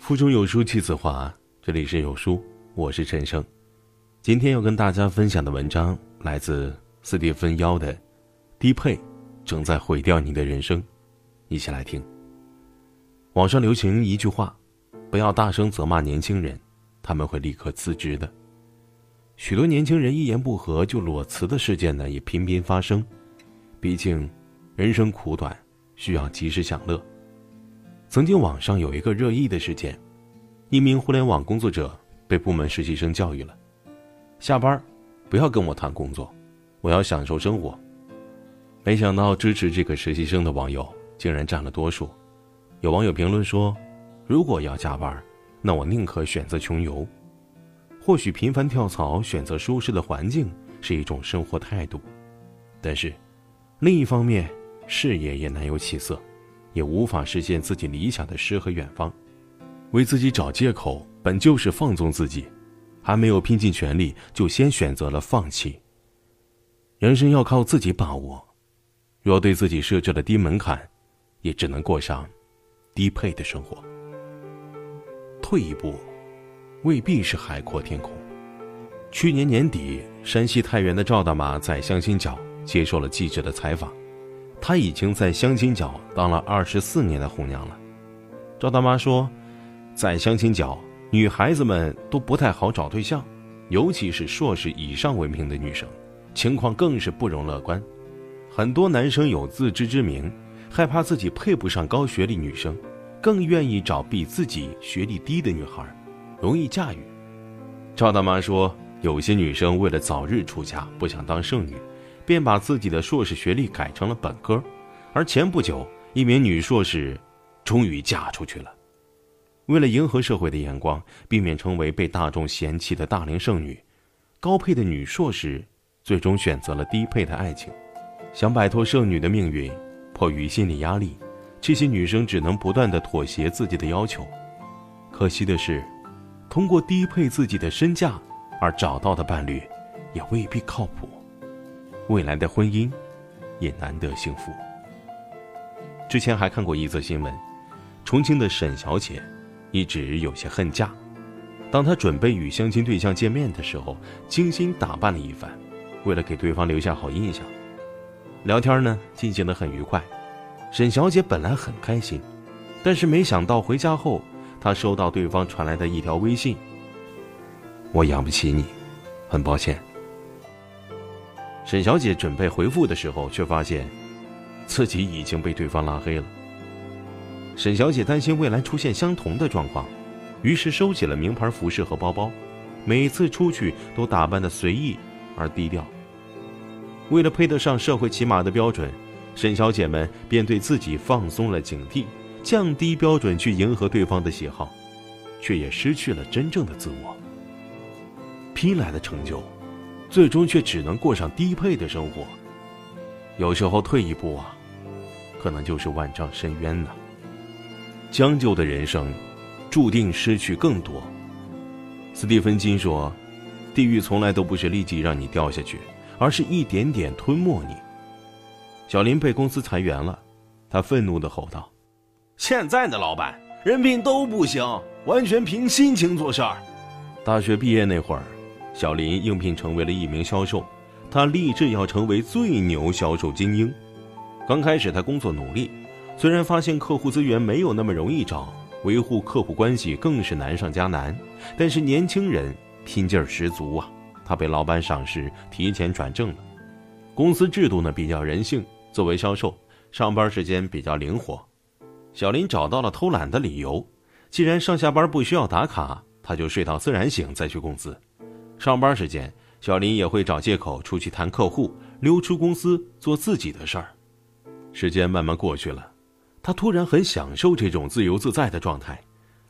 腹中有书气自华，这里是有书，我是陈生。今天要跟大家分享的文章来自斯蒂芬·妖的《低配正在毁掉你的人生》，一起来听。网上流行一句话：“不要大声责骂年轻人，他们会立刻辞职的。”许多年轻人一言不合就裸辞的事件呢，也频频发生。毕竟，人生苦短，需要及时享乐。曾经网上有一个热议的事件，一名互联网工作者被部门实习生教育了：下班不要跟我谈工作，我要享受生活。没想到支持这个实习生的网友竟然占了多数。有网友评论说：“如果要加班，那我宁可选择穷游。或许频繁跳槽、选择舒适的环境是一种生活态度，但是另一方面，事业也难有起色。”也无法实现自己理想的诗和远方，为自己找借口本就是放纵自己，还没有拼尽全力就先选择了放弃。人生要靠自己把握，若对自己设置了低门槛，也只能过上低配的生活。退一步，未必是海阔天空。去年年底，山西太原的赵大妈在相亲角接受了记者的采访。她已经在相亲角当了二十四年的红娘了。赵大妈说，在相亲角，女孩子们都不太好找对象，尤其是硕士以上文凭的女生，情况更是不容乐观。很多男生有自知之明，害怕自己配不上高学历女生，更愿意找比自己学历低的女孩，容易驾驭。赵大妈说，有些女生为了早日出嫁，不想当剩女。便把自己的硕士学历改成了本科，而前不久，一名女硕士终于嫁出去了。为了迎合社会的眼光，避免成为被大众嫌弃的大龄剩女，高配的女硕士最终选择了低配的爱情。想摆脱剩女的命运，迫于心理压力，这些女生只能不断的妥协自己的要求。可惜的是，通过低配自己的身价而找到的伴侣，也未必靠谱。未来的婚姻，也难得幸福。之前还看过一则新闻，重庆的沈小姐一直有些恨嫁。当她准备与相亲对象见面的时候，精心打扮了一番，为了给对方留下好印象。聊天呢进行的很愉快，沈小姐本来很开心，但是没想到回家后，她收到对方传来的一条微信：“我养不起你，很抱歉。”沈小姐准备回复的时候，却发现自己已经被对方拉黑了。沈小姐担心未来出现相同的状况，于是收起了名牌服饰和包包，每次出去都打扮的随意而低调。为了配得上社会起码的标准，沈小姐们便对自己放松了警惕，降低标准去迎合对方的喜好，却也失去了真正的自我。拼来的成就。最终却只能过上低配的生活。有时候退一步啊，可能就是万丈深渊呢。将就的人生，注定失去更多。斯蒂芬金说：“地狱从来都不是立即让你掉下去，而是一点点吞没你。”小林被公司裁员了，他愤怒的吼道：“现在的老板人品都不行，完全凭心情做事儿。”大学毕业那会儿。小林应聘成为了一名销售，他立志要成为最牛销售精英。刚开始他工作努力，虽然发现客户资源没有那么容易找，维护客户关系更是难上加难，但是年轻人拼劲儿十足啊！他被老板赏识，提前转正了。公司制度呢比较人性，作为销售，上班时间比较灵活。小林找到了偷懒的理由，既然上下班不需要打卡，他就睡到自然醒再去公司。上班时间，小林也会找借口出去谈客户，溜出公司做自己的事儿。时间慢慢过去了，他突然很享受这种自由自在的状态，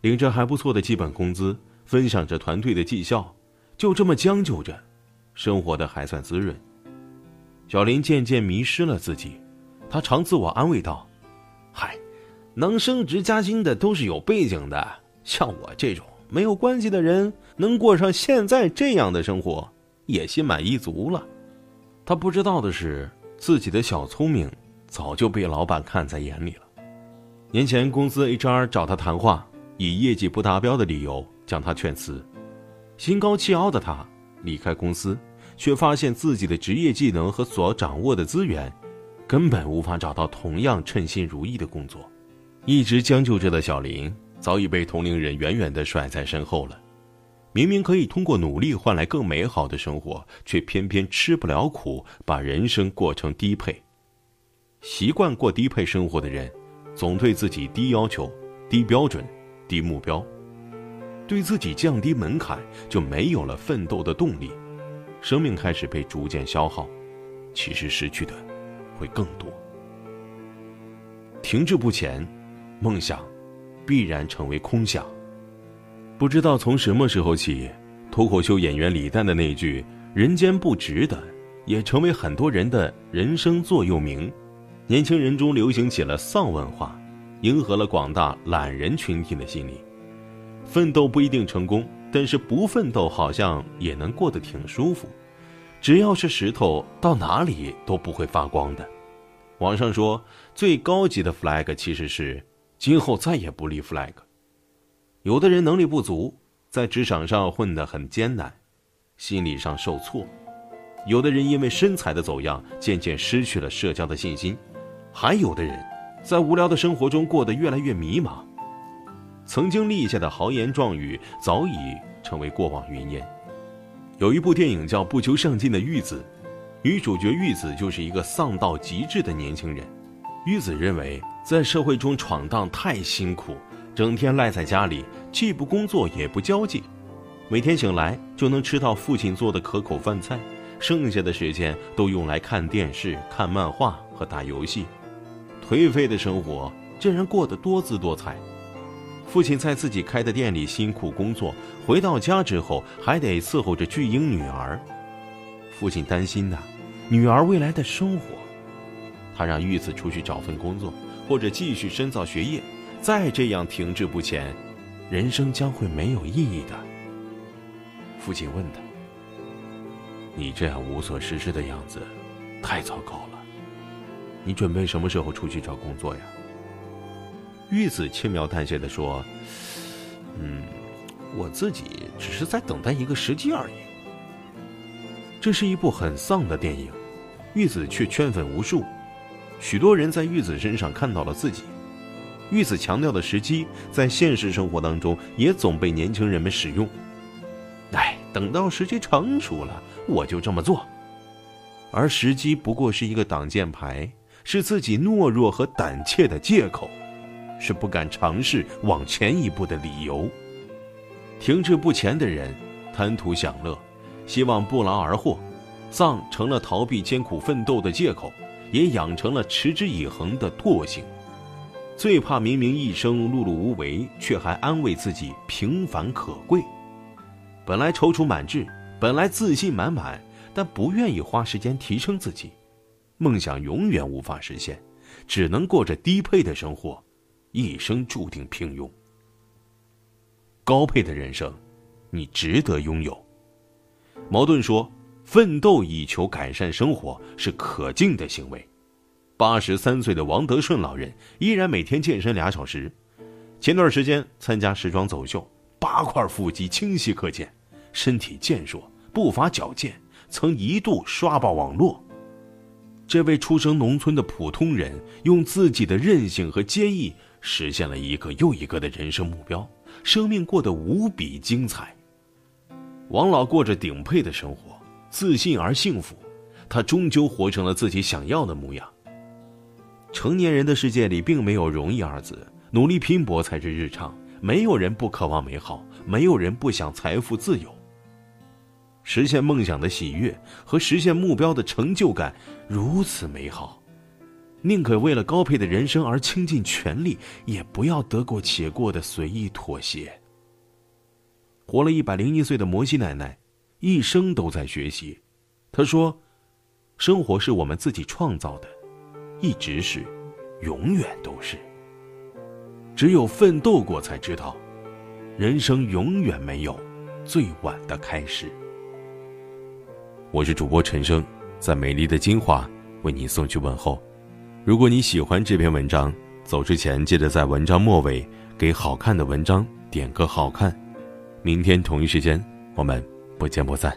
领着还不错的基本工资，分享着团队的绩效，就这么将就着，生活的还算滋润。小林渐渐迷失了自己，他常自我安慰道：“嗨，能升职加薪的都是有背景的，像我这种。”没有关系的人能过上现在这样的生活，也心满意足了。他不知道的是，自己的小聪明早就被老板看在眼里了。年前，公司 HR 找他谈话，以业绩不达标的理由将他劝辞。心高气傲的他离开公司，却发现自己的职业技能和所掌握的资源，根本无法找到同样称心如意的工作。一直将就着的小林，早已被同龄人远远地甩在身后了。明明可以通过努力换来更美好的生活，却偏偏吃不了苦，把人生过成低配。习惯过低配生活的人，总对自己低要求、低标准、低目标，对自己降低门槛，就没有了奋斗的动力，生命开始被逐渐消耗，其实失去的会更多。停滞不前。梦想，必然成为空想。不知道从什么时候起，脱口秀演员李诞的那句“人间不值得”，也成为很多人的人生座右铭。年轻人中流行起了丧文化，迎合了广大懒人群体的心理。奋斗不一定成功，但是不奋斗好像也能过得挺舒服。只要是石头，到哪里都不会发光的。网上说，最高级的 flag 其实是。今后再也不立 flag。有的人能力不足，在职场上混得很艰难，心理上受挫；有的人因为身材的走样，渐渐失去了社交的信心；还有的人，在无聊的生活中过得越来越迷茫。曾经立下的豪言壮语，早已成为过往云烟。有一部电影叫《不求上进的玉子》，女主角玉子就是一个丧到极致的年轻人。玉子认为。在社会中闯荡太辛苦，整天赖在家里，既不工作也不交际，每天醒来就能吃到父亲做的可口饭菜，剩下的时间都用来看电视、看漫画和打游戏，颓废的生活竟然过得多姿多彩。父亲在自己开的店里辛苦工作，回到家之后还得伺候着巨婴女儿，父亲担心的，女儿未来的生活，他让玉子出去找份工作。或者继续深造学业，再这样停滞不前，人生将会没有意义的。父亲问他：“你这样无所事事的样子，太糟糕了。你准备什么时候出去找工作呀？”玉子轻描淡写的说：“嗯，我自己只是在等待一个时机而已。”这是一部很丧的电影，玉子却圈粉无数。许多人在玉子身上看到了自己。玉子强调的时机，在现实生活当中也总被年轻人们使用。哎，等到时机成熟了，我就这么做。而时机不过是一个挡箭牌，是自己懦弱和胆怯的借口，是不敢尝试往前一步的理由。停滞不前的人，贪图享乐，希望不劳而获，丧成了逃避艰苦奋斗的借口。也养成了持之以恒的惰性，最怕明明一生碌碌无为，却还安慰自己平凡可贵。本来踌躇满志，本来自信满满，但不愿意花时间提升自己，梦想永远无法实现，只能过着低配的生活，一生注定平庸。高配的人生，你值得拥有。矛盾说。奋斗以求改善生活是可敬的行为。八十三岁的王德顺老人依然每天健身俩小时。前段时间参加时装走秀，八块腹肌清晰可见，身体健硕，步伐矫健，曾一度刷爆网络。这位出生农村的普通人，用自己的韧性和坚毅，实现了一个又一个的人生目标，生命过得无比精彩。王老过着顶配的生活。自信而幸福，他终究活成了自己想要的模样。成年人的世界里，并没有容易二字，努力拼搏才是日常。没有人不渴望美好，没有人不想财富自由。实现梦想的喜悦和实现目标的成就感如此美好，宁可为了高配的人生而倾尽全力，也不要得过且过的随意妥协。活了一百零一岁的摩西奶奶。一生都在学习，她说：“生活是我们自己创造的，一直是，永远都是。只有奋斗过，才知道，人生永远没有最晚的开始。”我是主播陈生，在美丽的金华为你送去问候。如果你喜欢这篇文章，走之前记得在文章末尾给好看的文章点个好看。明天同一时间，我们不见不散。